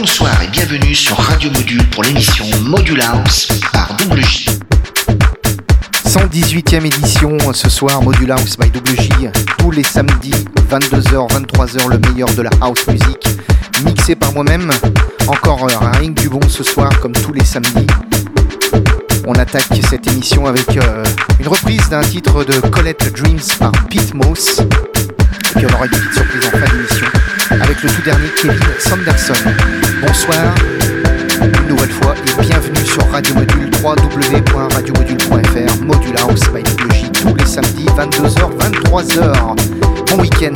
Bonsoir et bienvenue sur Radio Module pour l'émission Module House par WJ. 118e édition ce soir, Module House by WJ, tous les samedis, 22h, 23h, le meilleur de la house music, mixé par moi-même. Encore un ring du bon ce soir, comme tous les samedis. On attaque cette émission avec euh, une reprise d'un titre de Colette Dreams par Pete Moss. Et puis on aura une petite surprise en fin d'émission avec le tout dernier Kevin Sanderson. Bonsoir, une nouvelle fois et bienvenue sur Radio Module www.radiomodule.fr Module House by tous les samedis 22h 23h. Bon week-end.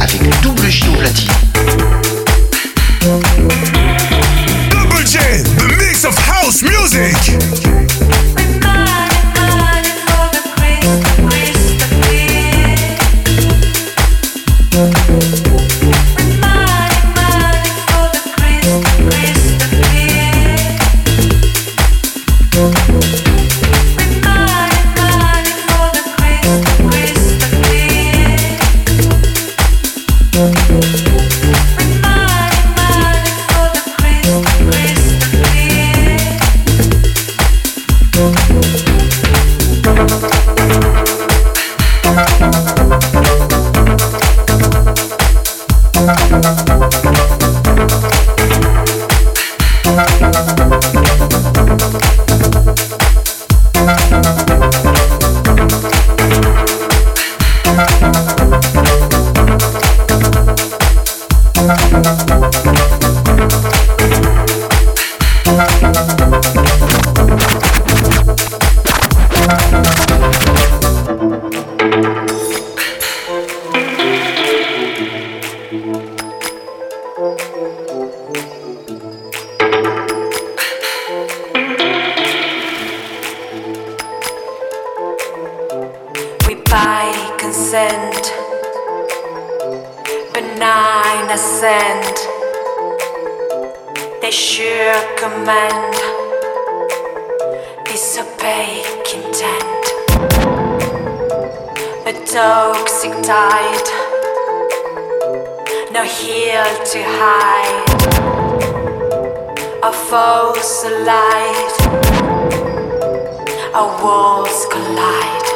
avec le double J au platine. Double J, the mix of house music. eyes, our walls collide.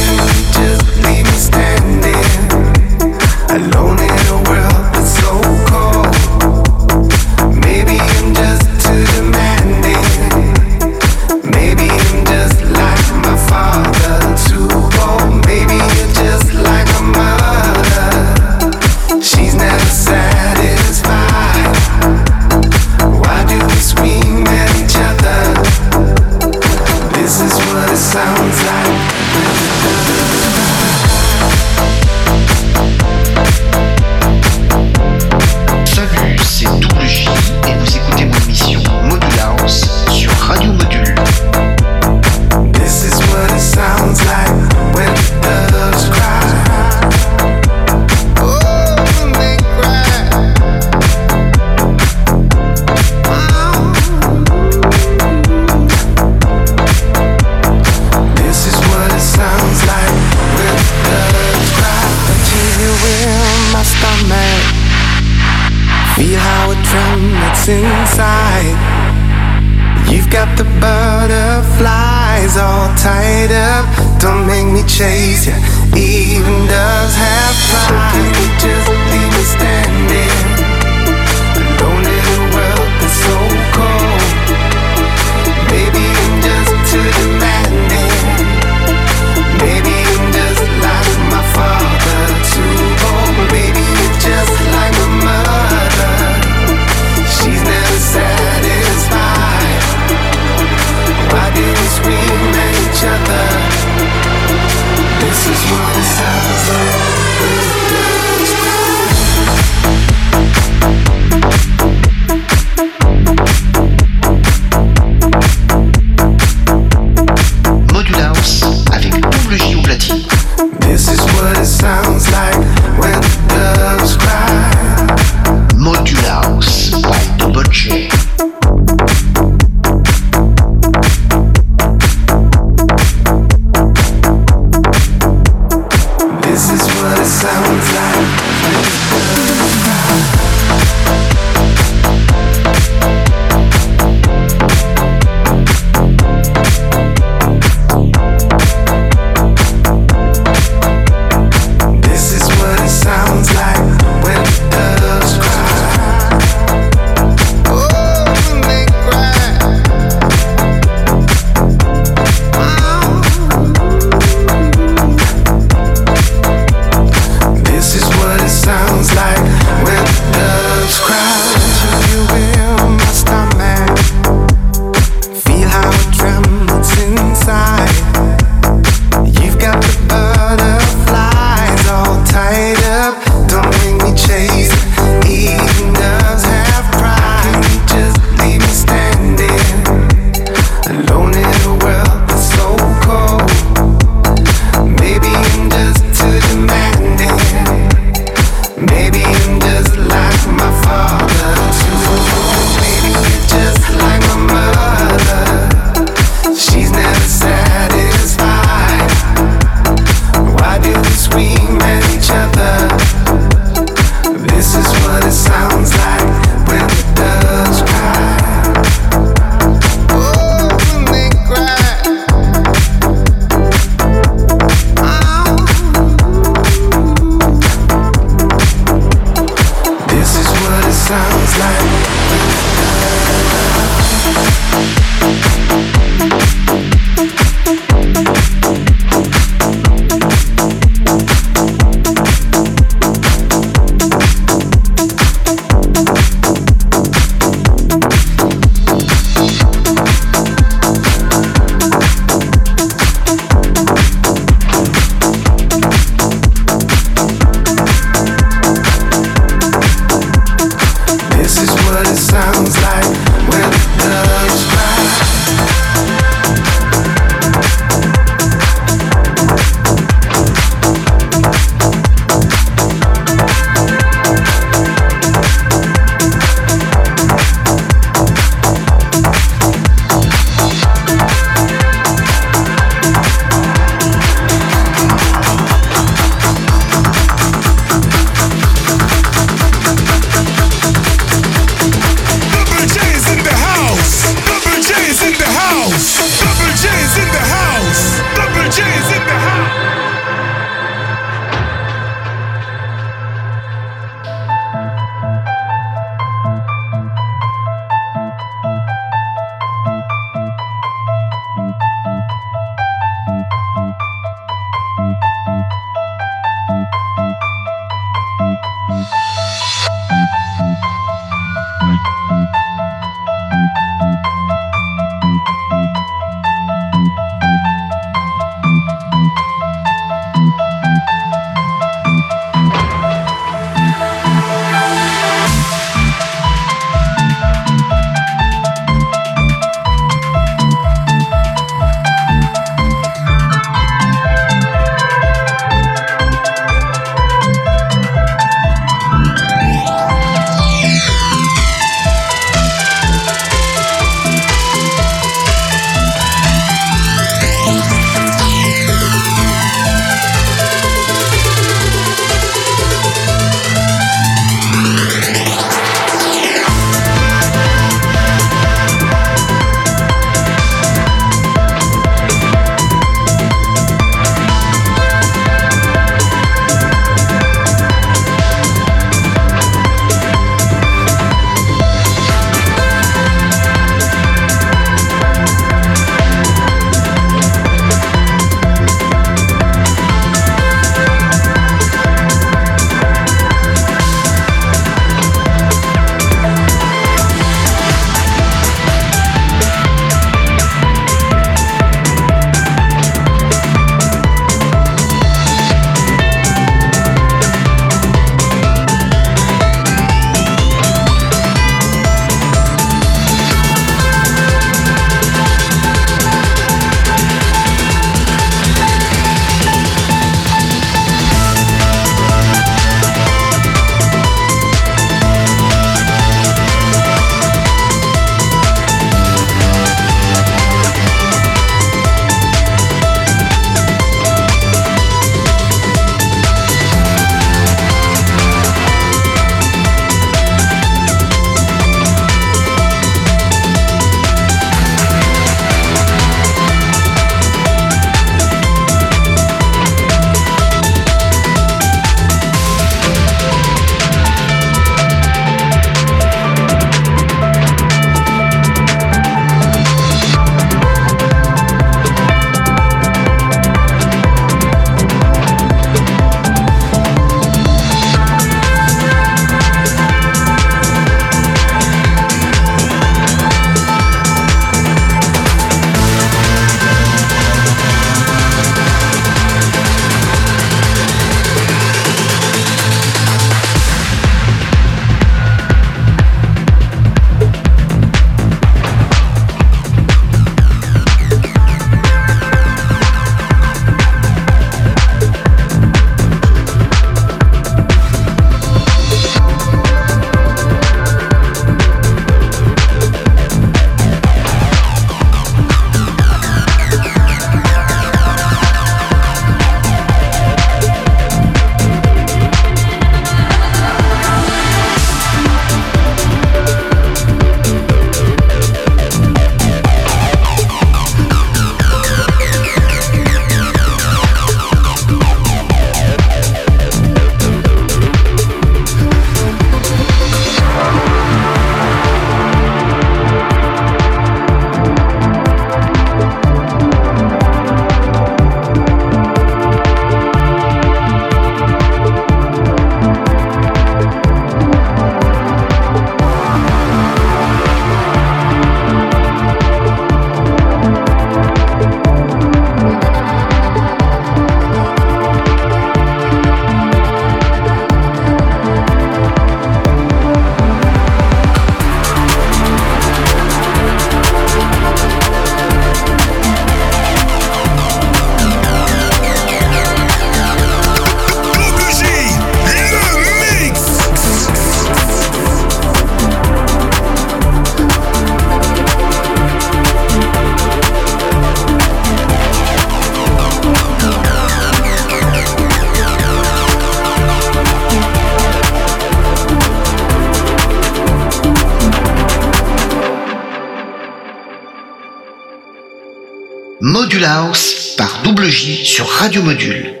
Par Double J sur Radio Module.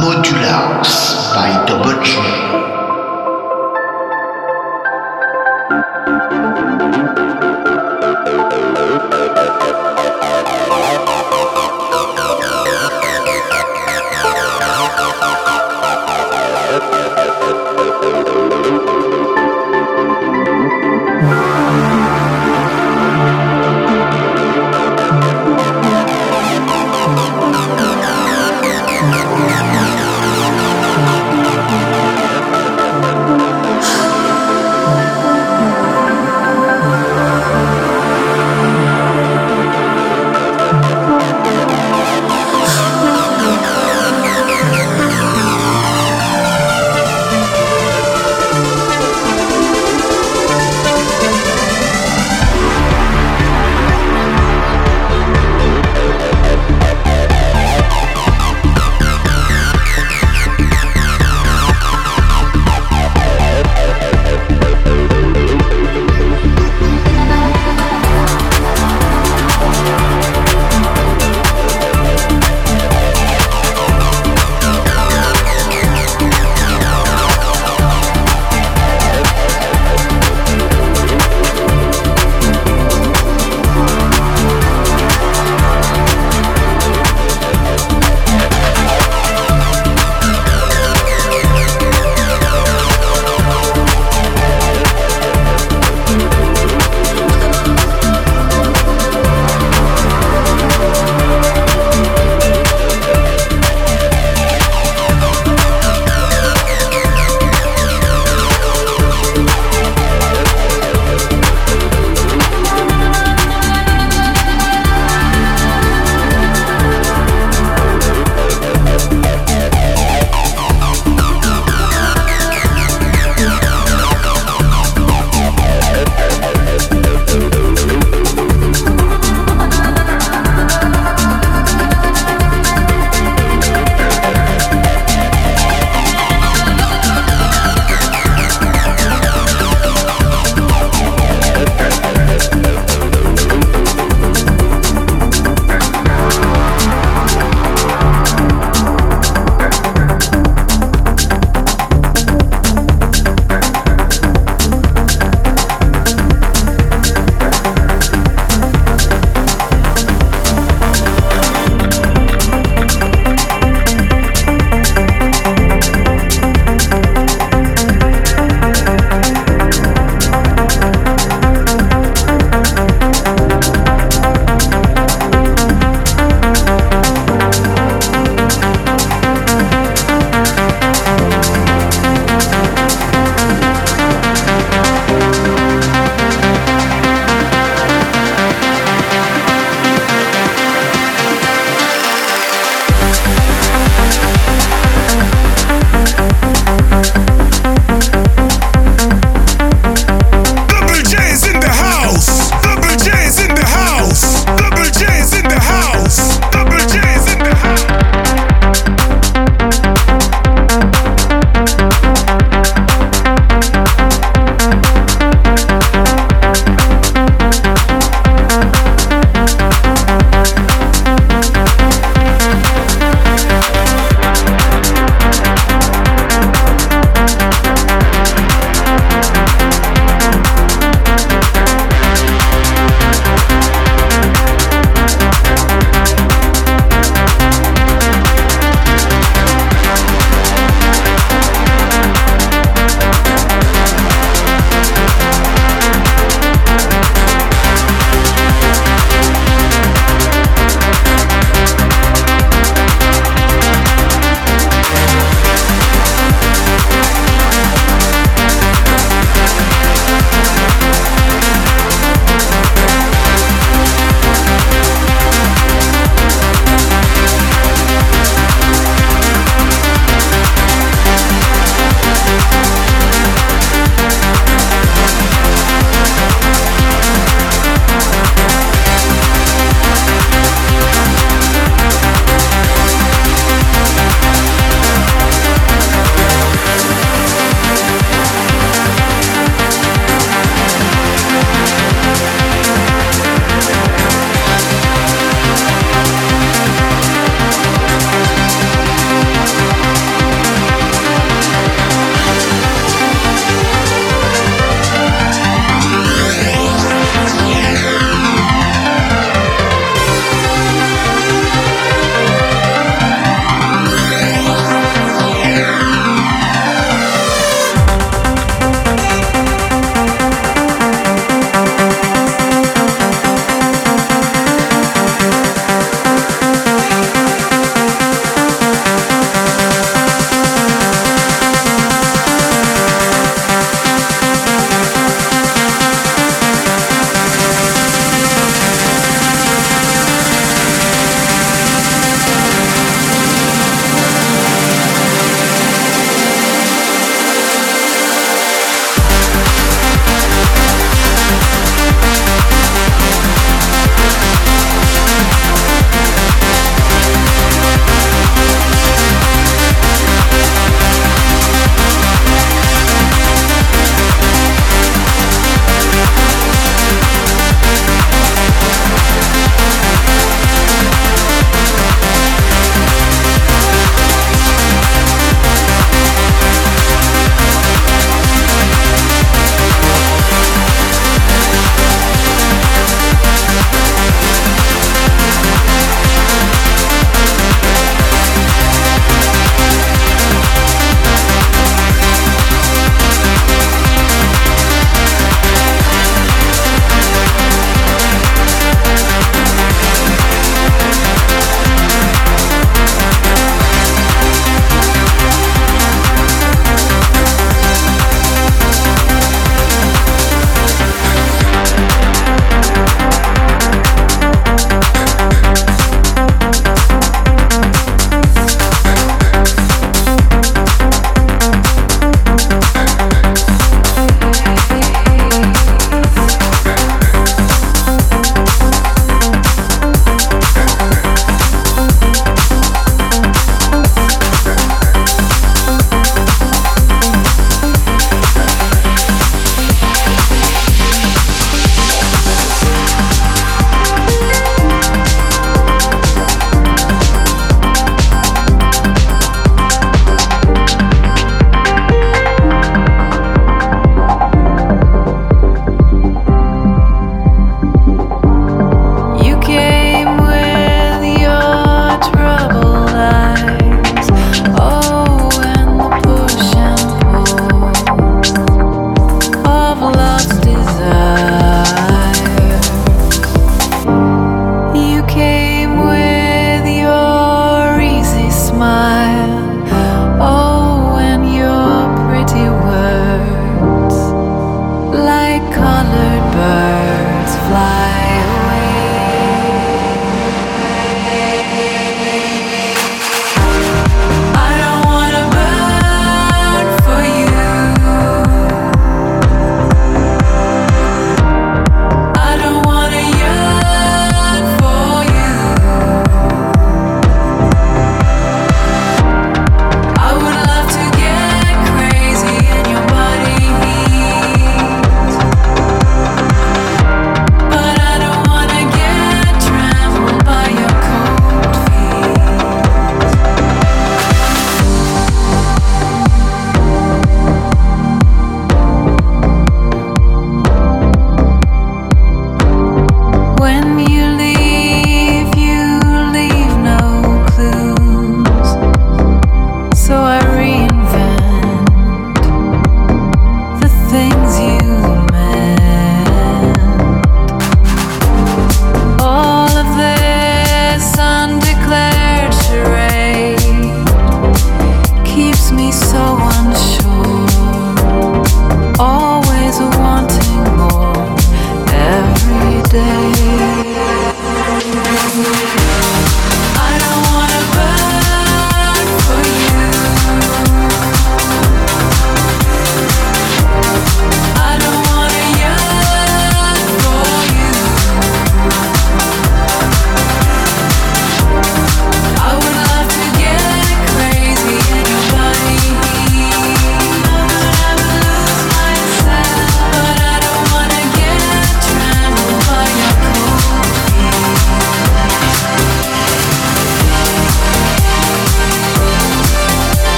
Modulars by Double J.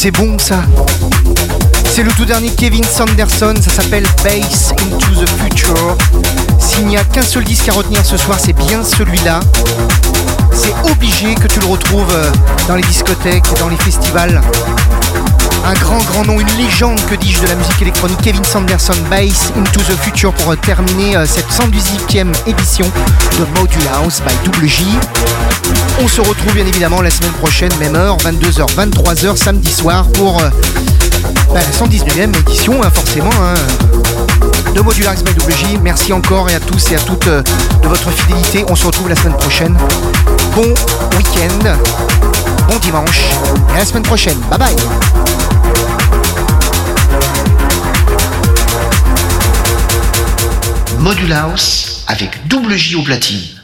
c'est bon ça C'est le tout dernier Kevin Sanderson, ça s'appelle Bass into the Future. S'il n'y a qu'un seul disque à retenir ce soir, c'est bien celui-là. C'est obligé que tu le retrouves euh, dans les discothèques, dans les festivals. Un grand grand nom, une légende que dis-je de la musique électronique, Kevin Sanderson, Bass into the Future pour euh, terminer euh, cette 118e édition de Module House by WJ. On se retrouve bien évidemment la semaine prochaine, même heure, 22h, 23h, samedi soir pour bah, la 119e édition, hein, forcément. Hein, de Modular by WJ. Merci encore et à tous et à toutes de votre fidélité. On se retrouve la semaine prochaine. Bon week-end, bon dimanche et à la semaine prochaine. Bye bye Module House avec double J au platine.